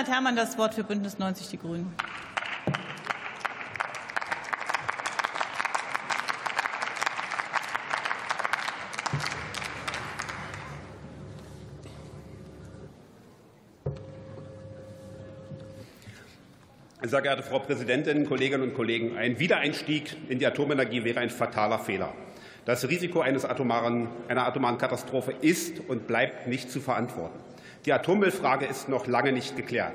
hat Herrmann das Wort für Bündnis 90 Die Grünen. Sehr geehrte Frau Präsidentin, Kolleginnen und Kollegen! Ein Wiedereinstieg in die Atomenergie wäre ein fataler Fehler. Das Risiko eines atomaren, einer atomaren Katastrophe ist und bleibt nicht zu verantworten. Die Atommüllfrage ist noch lange nicht geklärt.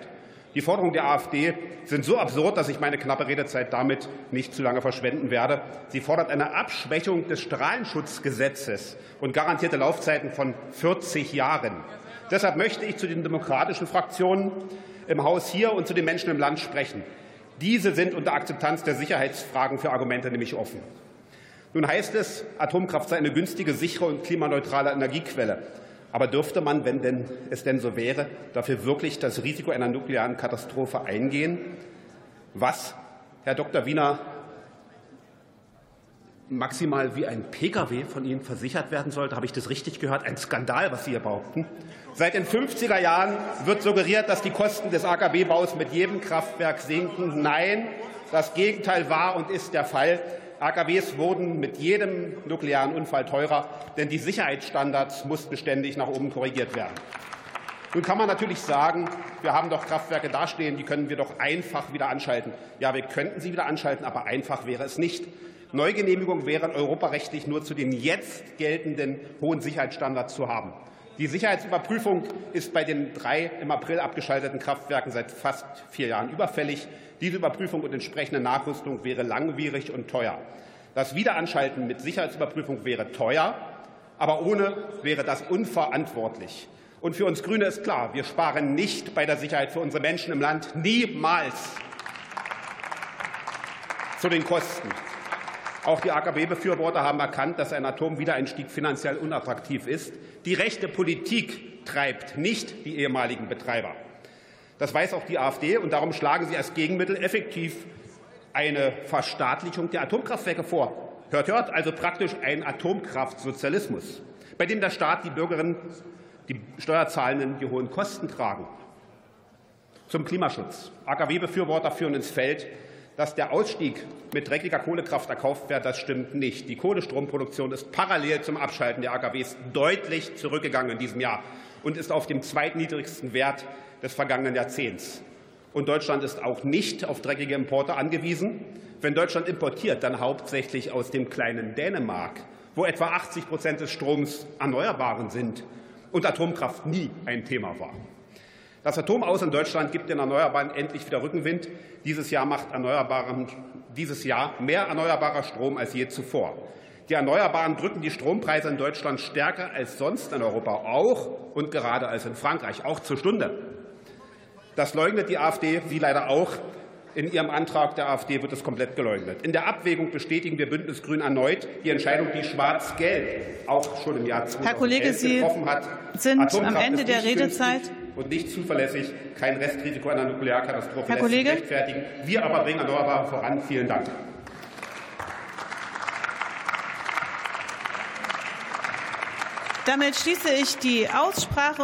Die Forderungen der AfD sind so absurd, dass ich meine knappe Redezeit damit nicht zu lange verschwenden werde. Sie fordert eine Abschwächung des Strahlenschutzgesetzes und garantierte Laufzeiten von 40 Jahren. Deshalb möchte ich zu den demokratischen Fraktionen im Haus hier und zu den Menschen im Land sprechen. Diese sind unter Akzeptanz der Sicherheitsfragen für Argumente nämlich offen. Nun heißt es, Atomkraft sei eine günstige, sichere und klimaneutrale Energiequelle. Aber dürfte man, wenn denn es denn so wäre, dafür wirklich das Risiko einer nuklearen Katastrophe eingehen? Was, Herr Dr. Wiener, maximal wie ein Pkw von Ihnen versichert werden sollte. Habe ich das richtig gehört? Ein Skandal, was Sie hier behaupten. Seit den 50er Jahren wird suggeriert, dass die Kosten des AKW-Baus mit jedem Kraftwerk sinken. Nein, das Gegenteil war und ist der Fall. AKWs wurden mit jedem nuklearen Unfall teurer, denn die Sicherheitsstandards mussten ständig nach oben korrigiert werden. Nun kann man natürlich sagen, wir haben doch Kraftwerke dastehen, die können wir doch einfach wieder anschalten. Ja, wir könnten sie wieder anschalten, aber einfach wäre es nicht. Neugenehmigung wären europarechtlich nur zu den jetzt geltenden hohen Sicherheitsstandards zu haben. Die Sicherheitsüberprüfung ist bei den drei im April abgeschalteten Kraftwerken seit fast vier Jahren überfällig. Diese Überprüfung und entsprechende Nachrüstung wäre langwierig und teuer. Das Wiederanschalten mit Sicherheitsüberprüfung wäre teuer, aber ohne wäre das unverantwortlich. Und für uns Grüne ist klar, wir sparen nicht bei der Sicherheit für unsere Menschen im Land, niemals zu den Kosten. Auch die AKW-Befürworter haben erkannt, dass ein Atomwiedereinstieg finanziell unattraktiv ist. Die rechte Politik treibt, nicht die ehemaligen Betreiber. Das weiß auch die AfD, und darum schlagen sie als Gegenmittel effektiv eine Verstaatlichung der Atomkraftwerke vor. Hört, hört, also praktisch ein Atomkraftsozialismus, bei dem der Staat die Bürgerinnen, die Steuerzahlenden die hohen Kosten tragen. Zum Klimaschutz. AKW-Befürworter führen ins Feld, dass der Ausstieg mit dreckiger Kohlekraft erkauft wird, das stimmt nicht. Die Kohlestromproduktion ist parallel zum Abschalten der AKWs deutlich zurückgegangen in diesem Jahr und ist auf dem zweitniedrigsten Wert des vergangenen Jahrzehnts. Und Deutschland ist auch nicht auf dreckige Importe angewiesen. Wenn Deutschland importiert, dann hauptsächlich aus dem kleinen Dänemark, wo etwa 80 Prozent des Stroms Erneuerbaren sind und Atomkraft nie ein Thema war. Das Atomaus in Deutschland gibt den Erneuerbaren endlich wieder Rückenwind. Dieses Jahr macht Erneuerbaren dieses Jahr mehr erneuerbarer Strom als je zuvor. Die Erneuerbaren drücken die Strompreise in Deutschland stärker als sonst in Europa, auch und gerade als in Frankreich, auch zur Stunde. Das leugnet die AfD, Sie leider auch. In Ihrem Antrag der AfD wird es komplett geleugnet. In der Abwägung bestätigen wir Bündnis Grün erneut die Entscheidung, die Schwarz-Gelb auch schon im Jahr 2011 Herr Kollege, Sie getroffen hat. sind am Ende der Redezeit. günstig und nicht zuverlässig. Kein Restrisiko einer Nuklearkatastrophe Herr lässt sich Kollege? rechtfertigen. Wir aber bringen Erneuerbare voran. Vielen Dank. Damit schließe ich die Aussprache.